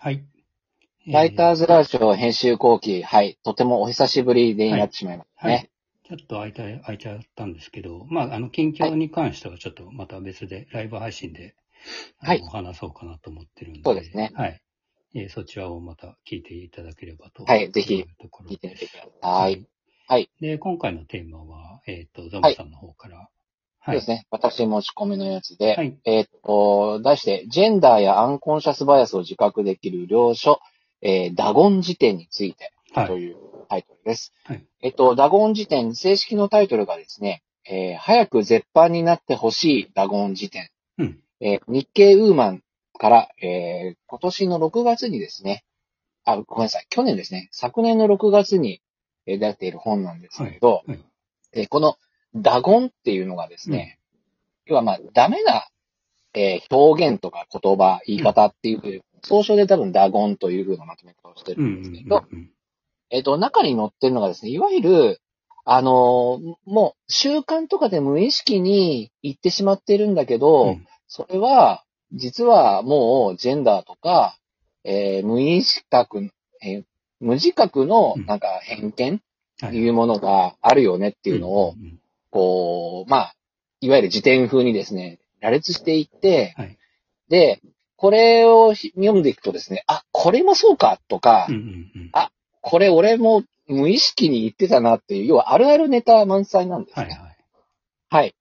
はい。ライターズ。ズラジオ編集後期、はい、とてもお久しぶりでになってしまいましたはいね。。ちょっと空いた、空いちゃったんですけど、まあ、あの、近況に関してはちょっとまた別で、ライブ配信で、はいお話そうかなと思ってるんで。そうですねはい。えーそちらをまた聞いていただければと。はいぜひ聞いてみてください。はい。で、今回のテーマは、えっ、と、ザムさんの方から。そうですね。私持ち込みのやつで、はい。えーっと、題して、ジェンダーやアンコンシャスバイアスを自覚できる領書、えーダゴン辞典についてはい。というタイトルです。はいえっと、ダゴン辞典、正式のタイトルがですね、えー早く絶版になってほしいダゴン辞典。うん。えー日経ウーマンから、えー今年の6月にですね、あ、ごめんなさい、去年ですね、昨年の6月にえー出ている本なんですけど、はい。えーこのダゴンっていうのがですね、要はまあ、ダメな、えー表現とか言葉、言い方っていう、総称で多分ダゴンという風なまとめ方をしてるうんんですけど、うんうんえっ、と、中に載ってるのがですね、いわゆる、あのーもう、習慣とかで無意識に言ってしまっているんだけど、うん。それは、実はもう、ジェンダーとか、えー無意識、えー無自覚のうん、なんか、偏見はっていうものがあるよねっていうのを、んんんこう、まあ、いわゆる辞典風にですね、羅列していって、はい。で、これを読んでいくとですね、あ、これもそうかとか、うんうんうんあこれ俺も無意識に言ってたなっていう、要はあるあるネタ満載なんですね。はいはい。はい。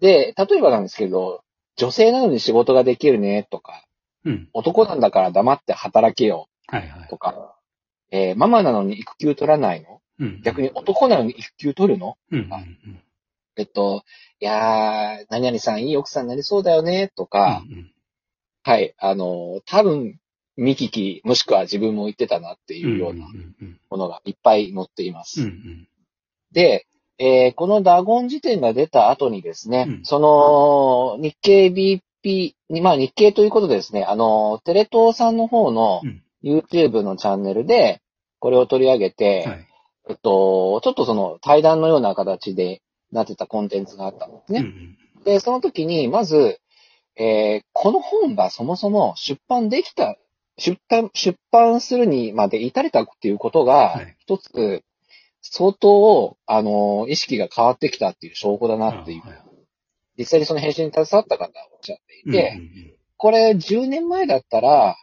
で、例えばなんですけど、女性なのに仕事ができるねとか、うん。男なんだから黙って働けよはいはい。とか、えーママなのに育休取らないの？うん。逆に男なのに育休取るの？うんうんうん。えっと、いやー、何々さんいい奥さんになりそうだよねとか、うんうん。はい、あの、多分、見聞き、もしくは自分も言ってたなっていうようなうんうんものがいっぱい載っています。うんうん。で、えーこのダゴン辞典が出た後にですね、うん。その、日経 BP に、まあ日経ということでですね、あの、テレ東さんの方のうん。YouTube のチャンネルで、これを取り上げて、はい。えっと、ちょっとその対談のような形でなってたコンテンツがあったんですね。で、その時に、まず、えーこの本がそもそも出版できた、出版、出版するにまで至れたっていうことがはい、一つ、相当、あの、意識が変わってきたっていう証拠だなっていう。あはい、実際にその編集に携わった方がおっしゃっていて、うんうんこれ10年前だったら、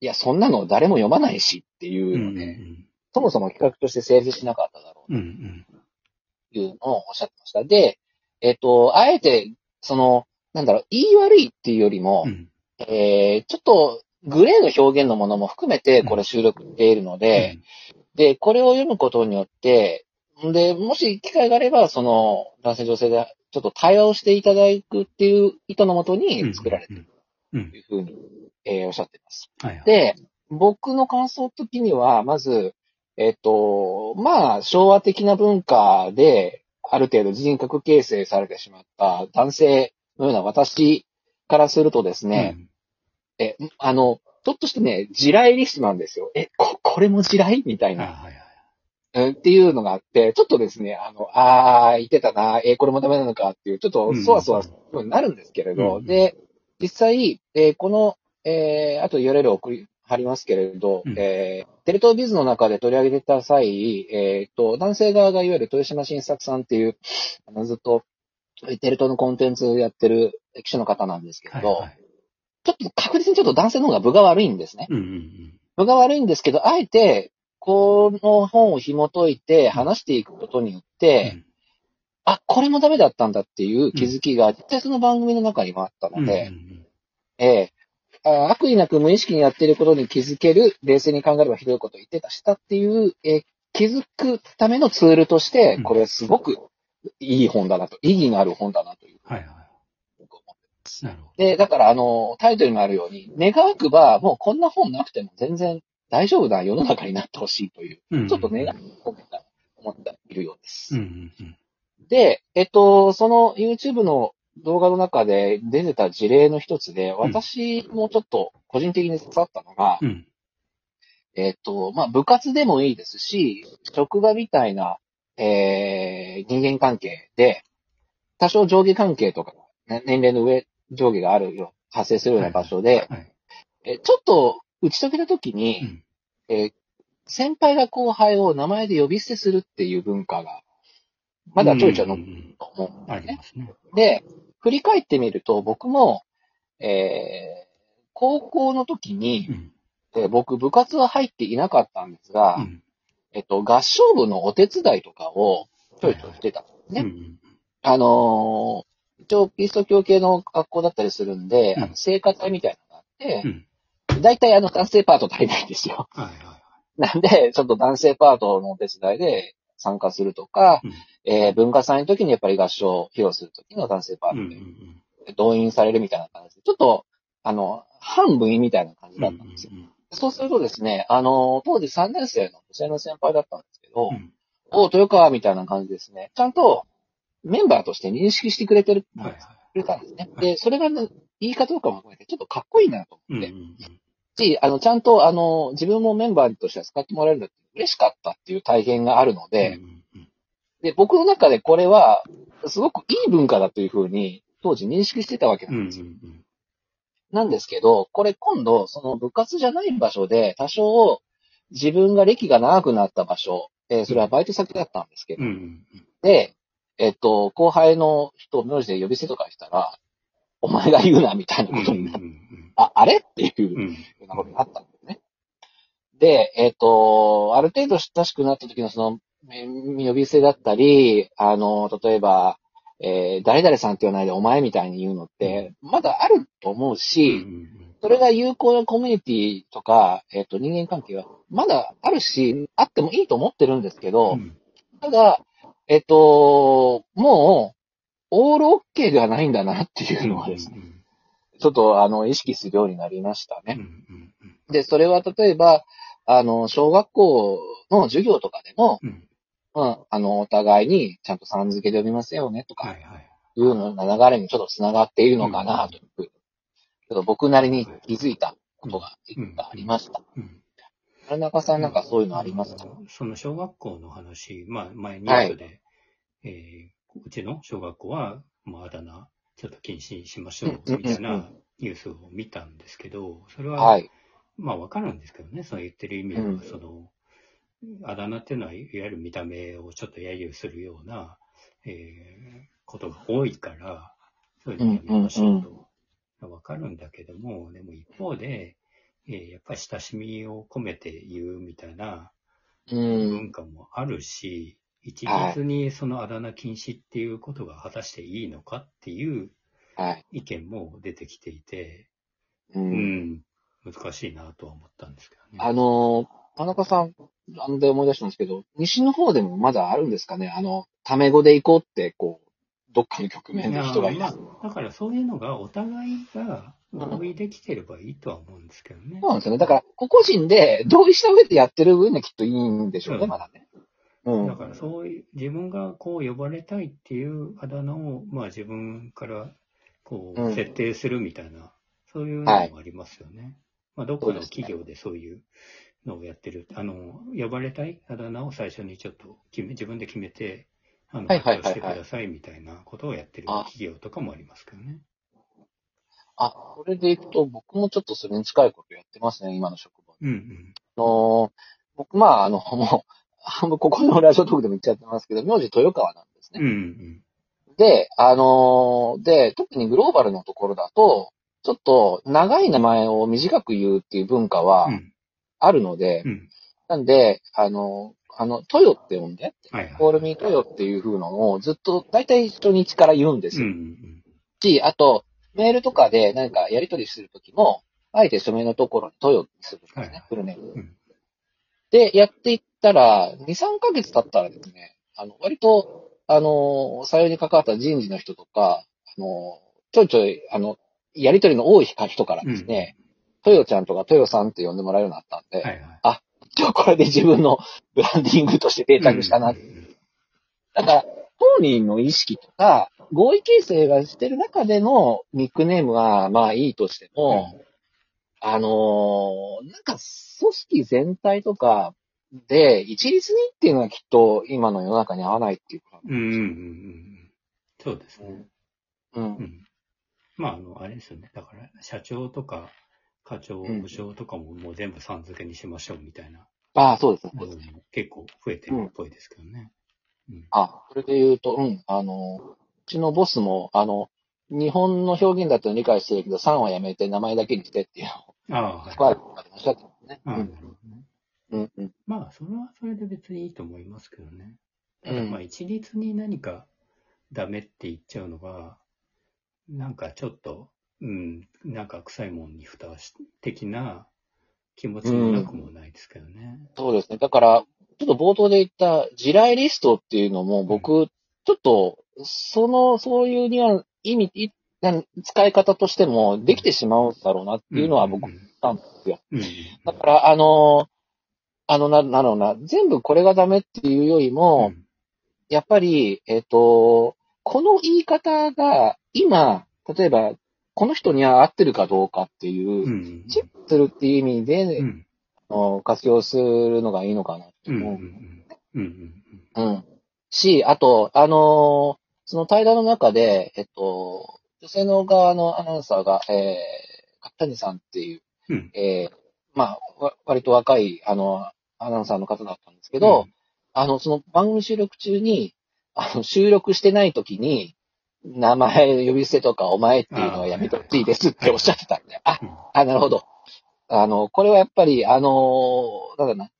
いや、そんなの誰も読まないしっていうんううんので、うん。そもそも企画として成立しなかっただろううんうん。というのをおっしゃってました。で、えっと、あえて、その、なんだろう、言い悪いっていうよりも、うんえー、ちょっと、グレーの表現のものも含めて、これ収録しているので、で、これを読むことによって、で、もし機会があれば、その、男性女性で、ちょっと対話をしていただくっていう意図のもとうんに作られているうんうんというふうに、えーおっしゃっています。はいはい。で、僕の感想的には、まず、えっと、まあ、昭和的な文化で、ある程度人格形成されてしまった男性のような私からするとですね、え、あの、ちょっとしてね、地雷リストなんですよ。え、こ、これも地雷？みたいうん。あな、はいはい。うんっていうのがあって、ちょっとですね、あの、あー、言ってたな、え、これもダメなのかっていう、ちょっとそわそわなるんですけれど、うんで、実際、えーこの、えー、あと URL を送り、貼りますけれど、うんえー、テレ東ビズの中で取り上げてた際、えっ、と、男性側がいわゆる豊島新作さんっていう、あの、ずっと、テレ東のコンテンツやってる記者の方なんですけれど、はいはい。ちょっと確実にちょっと男性の方が分が悪いんですね。うんうん分が悪いんですけど、あえて、この本を紐解いて話していくことによっうて、ん。あ、これもダメだったんだっていう気づきが、実際その番組の中にもあったうん。ので、うんええあ悪意なく無意識にやっていることに気づける、冷静に考えればひどいことを言ってたしたっていう、えー気づくためのツールとしてうん、これすごくいい本だなと、意義のある本だなというはいは僕は思ってい。なるほで、だからあの、タイトルにあるように、願わくば、もうこんな本なくても全然大丈夫な世の中になってほしいという、ど。うんちょっと願いを込めた、思っているようです。うんうんうん。で、えっと、その YouTube の動画の中で出てた事例の一つで、私もちょっと個人的に刺さったのが、うん。えっと、まあ、部活でもいいですし、職場みたいな、えー、人間関係で、多少上下関係とか、ね年齢の上、上下があるよ、発生するような場所で、はい。えちょっと打ち解けた時うに、ん。えー先輩が後輩を名前で呼び捨てするっていう文化が、まだちょいちょい残ってるうんと思うんね。で、振り返ってみると、僕も、えー高校の時にう、ん。えー僕部活は入っていなかったんですが、うん。えっと、合唱部のお手伝いとかをちょいちょいしてたんですね。うんあのー一応、キリスト教系の学校だったりするんで、うんあの聖歌隊みたいなのがあってう、ん。大体あの男性パート足りないんですよ。はいはいはい。なんで、ちょっと男性パートのお手伝いで参加するとか、うんえー文化祭の時にやっぱり合唱を披露する時の男性パーうんうトんで動員されるみたいな感じで、ちょっと、あの、半分みたいな感じうん。だったんですよ。うんそうするとですね、あの、当時3年生の女性の先輩だったんですけど、うんお豊川みたいな感じですね。ちゃんとメンバーとして認識してくれてる、はいはい。くれたんですね。はいで、それがね、言い方とかも含めて、ちょっとかっこいいなと思って、うんうんし、あの、ちゃんと、あの、自分もメンバーとして使ってもらえるのって嬉しかったっていう体験があるのうん。で、で、僕の中でこれは、すごくいい文化だというふうに、当時認識してたわけなうんんですよ。うんなんですけど、これ今度、その部活じゃない場所で、多少、自分が歴が長くなった場所、えーそれはバイト先だったんですけど、で、えっと、後輩の人を名字で呼び捨てとかしたら、お前が言うな、みたいなうん。ことになって、うんあ、あれ？っていううんようなことがあった。で、えっ、と、ある程度親しくなった時のその、えー呼び捨てだったり、あの、例えば、えー誰々さんって言わないでお前みたいに言うのって、まだあると思ううんし、それが有効なコミュニティとか、えっ、と、人間関係は、まだあるし、あってもいいと思ってるんですけど、うん。ただ、えっ、と、もう、オールオッケーではないんだなっていうのはですね、うんちょっと、あの、意識するようになりましたね。で、それは例えば、あの、小学校の授業とかでも、うん。うん、あの、お互いにちゃんとさん付けで呼びますよねとか、はいはい。いうような流れにちょっと繋がっているのかなと。いうふうに、ちょっと僕なりに気づいたことがいくつかありました。うん。田中さんなんかそういうのありますか？あのその小学校の話、まあ前ニュースで、えーうちの小学校は、まああだ名、ちょっと禁止にしましょう、みたいなニュースを見たんですけど、それは、はい。まあわかるんですけどね、そう言ってる意味は、うんその、あだ名っていうのは、いわゆる見た目をちょっと揶揄するような、えーことが多いから、そういうのやめましょうと。わかるんだけども、でも一方で、えーやっぱり親しみを込めて言うみたいなうん。文化もあるし、一律にそのあだ名禁止っていうことが果たしていいのかっていうはい。意見も出てきていて、う。うんん、難しいなとは思ったんですけどね。あの、田中さん、なんで思い出したんですけど、西の方でもまだあるんですかね？あの、タメ語で行こうって、こう、どっかの局面で人がいます。やまあだからそういうのがお互いが合意できてればいいとは思うんですけどね。そうなんですよね。だから、個々人で同意した上でやってる分にはきっといいんでしょうね、うんまだね。うん。だからそういう、自分がこう呼ばれたいっていうあだ名を、まあ自分からこうんう設定するみたいな、そういうのもありますよね。まあどっかの企業でそういうのをやってる。あの、呼ばれたいあだ名を最初にちょっと決め、自分で決めて、あの、はいはいはいはい発表してくださいみたいなことをやってるあ企業とかもありますけどね。あ、それでいくと、僕もちょっとそれに近いことやってますね、今の職場。うんうん。あの僕、まあ、あの、もう、半分ここのラジオトークでも言っちゃってますけど、名字豊川なんですね。うんうん。で、あのーで、特にグローバルのところだと、ちょっと長い名前を短く言うっていう文化はうんあるので、うん。なんで、あの、あの、トヨって呼んで、はいはい。コールミートヨっていう風のをずっと、大体人に一から言うんですうんうよ。んし、あと、メールとかで何かやり取りするときも、あえて署名のところにトヨにするんですね、はいフルネーム。うんで、やっていったら、2、3ヶ月経ったらですね、あの、割と、あの、採用に関わった人事の人とか、あの、ちょいちょい、あの、やり取りの多い人からですね、トヨちゃんとかトヨさんって呼んでもらえるようになったんで、うん。はいはい。今日これで自分の ブランディングとして定着したな。だから、当人の意識とか、合意形成がしてる中でのニックネームは、まあいいとしても、あのーなんか、組織全体とかで、一律にっていうのはきっと今の世の中に合わないっていうか。うんうんうんうん。そうですね。うん。うん。まあ、あの、あれですよね。だから、社長とか課長、うん部長とかももう全部さん付けにしましょうみたいなああ、そうですね。結構増えてるっぽいですけどね。うん。あ、それで言うと、うん、あの、うちのボスも、あの、日本の表現だったら理解してるけど、3はやめて名前だけにしてっていうのを、ああ、はい。ね。ああ、うんなるほどね。うんうん。まあ、それはそれで別にいいと思いますけどね。ただ、うんまあ、一律に何かダメって言っちゃうのは、なんかちょっと、うん、なんか臭いもんに蓋し的な気持ちもなくもないですけどね。そうですね。だから、ちょっと冒頭で言った地雷リストっていうのも僕、ちょっと、その、そういうには意味、いなん使い方としてもできてしまうんだろうなっていうのは僕、うんたんですよ。うん。だから、あの、あの、な、なるほどな、全部これがダメっていうよりも、うんやっぱり、えっ、と、この言い方が今、例えば、この人には合ってるかどうかっていうう、ん。チェックするっていう意味で、うん。活用するのがいいのかなってうん。うん。思う。うん。うん。し、あと、あのーその対談の中で、えっと、女性の側のアナウンサーが、えー、角谷さんっていう、うん。えー、まあ、わ割と若い、あの、アナウンサーの方だったんですけど、あの、その番組収録中に、あの、収録してない時に、名前呼び捨てとかお前っていうのはやめてほしいですっておっしゃってたんで、あ、うんあ、なるほど。あの、これはやっぱり、あの、なんだな。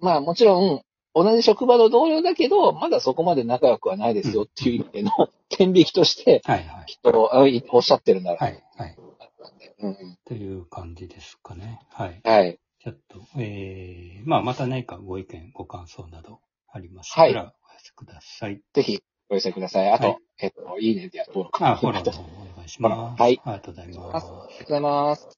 まあもちろん、同じ職場の同僚だけど、まだそこまで仲良くはないですよっていう意味での、天引きとして、はいはい。きっとおっしゃってるんだろうはいはい。という感じですかね。はい。はい。ちょっと、えー、まあ、また何かご意見、ご感想などありましたら、お寄せください。ぜひ、お寄せください。あと、はいえっと、いいねで登録。あ、フォローお願いします。はいありがとうございます。ありがとうございます。